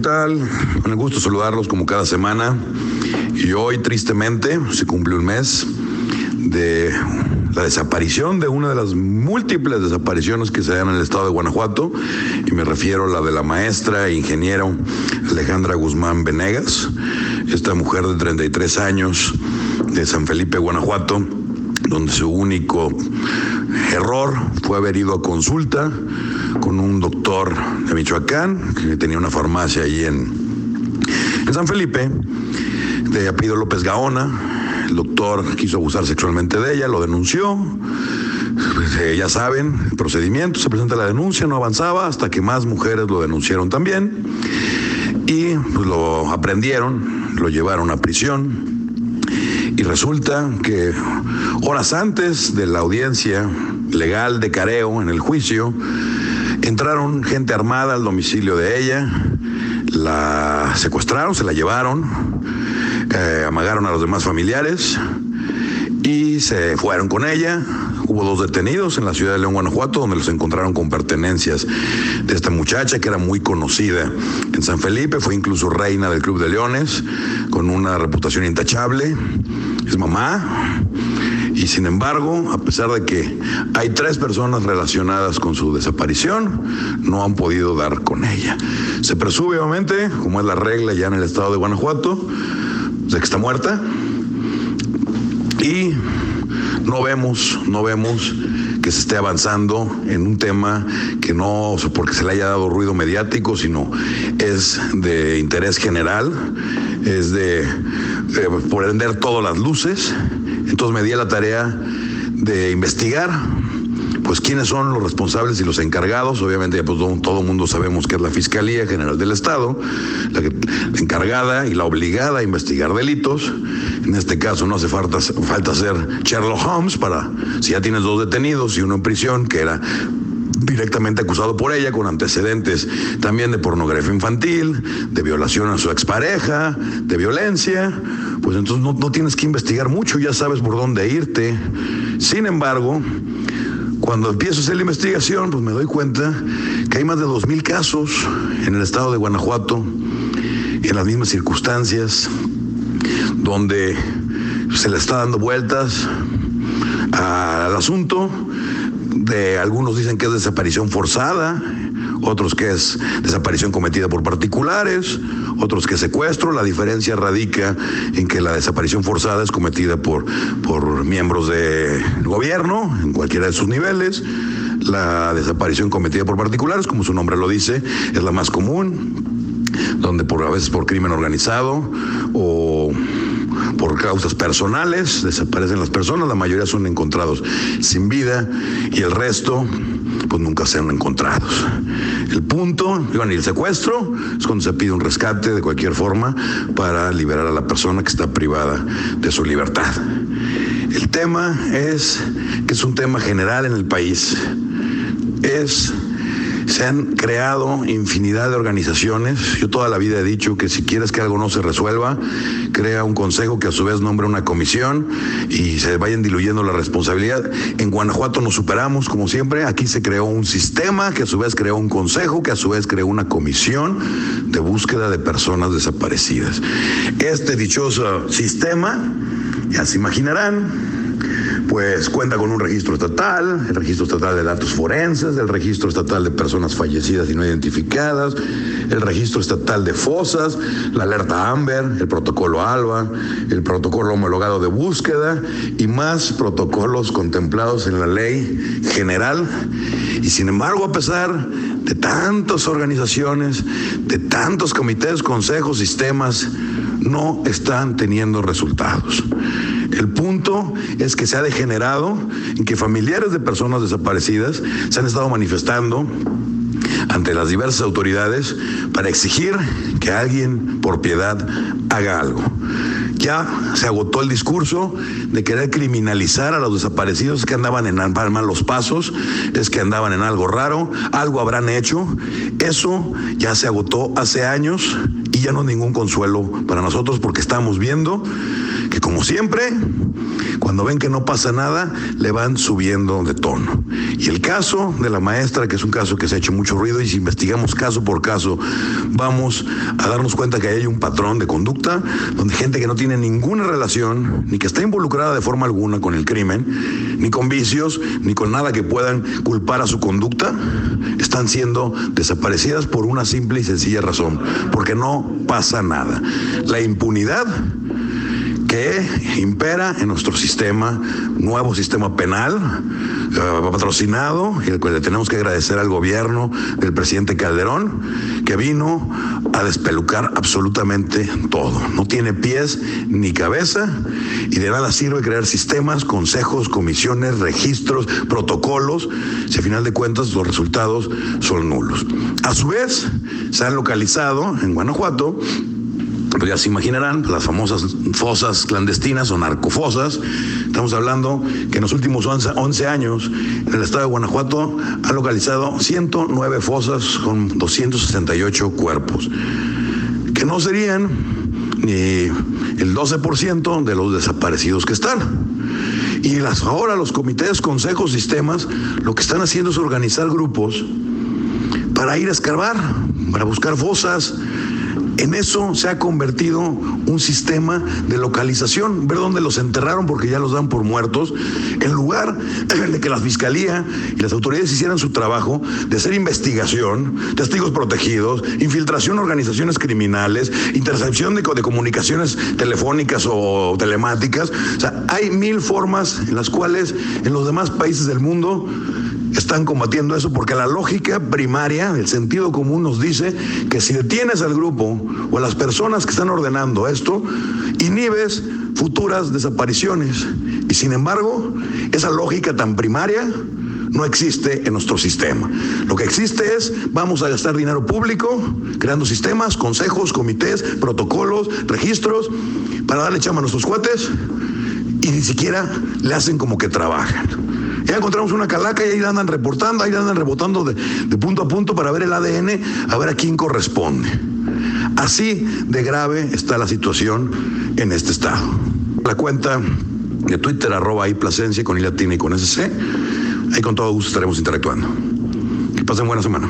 tal? El gusto saludarlos como cada semana. Y hoy, tristemente, se cumple un mes de la desaparición de una de las múltiples desapariciones que se dan en el estado de Guanajuato, y me refiero a la de la maestra e ingeniero Alejandra Guzmán Venegas, esta mujer de 33 años de San Felipe, Guanajuato, donde su único error fue haber ido a consulta con un doctor de Michoacán, que tenía una farmacia ahí en, San Felipe, de apellido López Gaona. El doctor quiso abusar sexualmente de ella, lo denunció. Pues, eh, ya saben, el procedimiento, se presenta la denuncia, no avanzaba hasta que más mujeres lo denunciaron también. Y pues, lo aprendieron, lo llevaron a prisión y resulta que horas antes de la audiencia legal de careo en el juicio, entraron gente armada al domicilio de ella, la secuestraron, se la llevaron, eh, amagaron a los demás familiares y se fueron con ella. Hubo dos detenidos en la ciudad de León, Guanajuato, donde los encontraron con pertenencias de esta muchacha que era muy conocida en San Felipe, fue incluso reina del Club de Leones, con una reputación intachable es mamá. Y sin embargo, a pesar de que hay tres personas relacionadas con su desaparición, no han podido dar con ella. Se presume, obviamente, como es la regla ya en el estado de Guanajuato, de que está muerta. Y no vemos, no vemos que se esté avanzando en un tema que no porque se le haya dado ruido mediático, sino es de interés general, es de eh, prender todas las luces. Entonces me di a la tarea de investigar pues quiénes son los responsables y los encargados. Obviamente, pues todo el mundo sabemos que es la Fiscalía General del Estado, la, encargada y la obligada a investigar delitos. En este caso no hace falta, falta ser Sherlock Holmes para, si ya tienes dos detenidos y uno en prisión, que era directamente acusado por ella, con antecedentes también de pornografía infantil, de violación a su expareja, de violencia, pues entonces no, no tienes que investigar mucho, ya sabes por dónde irte. Sin embargo, cuando empiezo a hacer la investigación, pues me doy cuenta que hay más de 2.000 casos en el estado de Guanajuato, en las mismas circunstancias, donde se le está dando vueltas al asunto. De algunos dicen que es desaparición forzada, otros que es desaparición cometida por particulares, otros que secuestro. La diferencia radica en que la desaparición forzada es cometida por, por miembros del gobierno, en cualquiera de sus niveles. La desaparición cometida por particulares, como su nombre lo dice, es la más común, donde por, a veces por crimen organizado o por causas personales, desaparecen las personas, la mayoría son encontrados sin vida y el resto pues nunca sean encontrados. El punto, y el secuestro es cuando se pide un rescate de cualquier forma para liberar a la persona que está privada de su libertad. El tema es que es un tema general en el país. Es se han creado infinidad de organizaciones. Yo toda la vida he dicho que si quieres que algo no se resuelva, crea un consejo que a su vez nombre una comisión y se vayan diluyendo la responsabilidad. En Guanajuato nos superamos, como siempre. Aquí se creó un sistema que a su vez creó un consejo, que a su vez creó una comisión de búsqueda de personas desaparecidas. Este dichoso sistema, ya se imaginarán, pues cuenta con un registro estatal, el registro estatal de datos forenses, el registro estatal de personas fallecidas y no identificadas, el registro estatal de fosas, la alerta AMBER, el protocolo ALBA, el protocolo homologado de búsqueda y más protocolos contemplados en la ley general. Y sin embargo, a pesar de tantas organizaciones, de tantos comités, consejos, sistemas, no están teniendo resultados. El punto es que se ha degenerado en que familiares de personas desaparecidas se han estado manifestando ante las diversas autoridades para exigir que alguien por piedad haga algo. Ya se agotó el discurso de querer criminalizar a los desaparecidos que andaban en malos pasos, es que andaban en algo raro, algo habrán hecho. Eso ya se agotó hace años y ya no es ningún consuelo para nosotros porque estamos viendo que como siempre, cuando ven que no pasa nada, le van subiendo de tono. Y el caso de la maestra, que es un caso que se ha hecho mucho ruido, y si investigamos caso por caso, vamos a darnos cuenta que hay un patrón de conducta donde gente que no tiene ninguna relación, ni que está involucrada de forma alguna con el crimen, ni con vicios, ni con nada que puedan culpar a su conducta, están siendo desaparecidas por una simple y sencilla razón, porque no pasa nada. La impunidad que impera en nuestro sistema, nuevo sistema penal, eh, patrocinado, y el cual le tenemos que agradecer al gobierno del presidente Calderón, que vino a despelucar absolutamente todo. No tiene pies ni cabeza y de nada sirve crear sistemas, consejos, comisiones, registros, protocolos, si a final de cuentas los resultados son nulos. A su vez, se han localizado en Guanajuato pues ya se imaginarán, las famosas fosas clandestinas o narcofosas. Estamos hablando que en los últimos 11, años el estado de Guanajuato han localizado 109 fosas con 268 cuerpos, que no serían ni el 12% de los desaparecidos que están. Y ahora los comités, consejos, sistemas, lo que están haciendo es organizar grupos para ir a escarbar, para buscar fosas, en eso se ha convertido un sistema de localización, ver dónde los enterraron porque ya los dan por muertos, en lugar de que la fiscalía y las autoridades hicieran su trabajo de hacer investigación, testigos protegidos, infiltración de organizaciones criminales, intercepción de, de comunicaciones telefónicas o telemáticas. O sea, hay mil formas en las cuales en los demás países del mundo están combatiendo eso porque la lógica primaria, el sentido común nos dice que si detienes al grupo o a las personas que están ordenando esto, inhibes futuras desapariciones. Y sin embargo, esa lógica tan primaria no existe en nuestro sistema. Lo que existe es, vamos a gastar dinero público creando sistemas, consejos, comités, protocolos, registros, para darle chama a nuestros cuates y ni siquiera le hacen como que trabajan. Ya encontramos una calaca y ahí la andan reportando, ahí la andan rebotando de, punto a punto para ver el ADN, a ver a quién corresponde. Así de grave está la situación en este estado. La cuenta de Twitter, arroba ahí Plasencia con I latina y con SC. Ahí con todo gusto estaremos interactuando. Que pasen buena semana.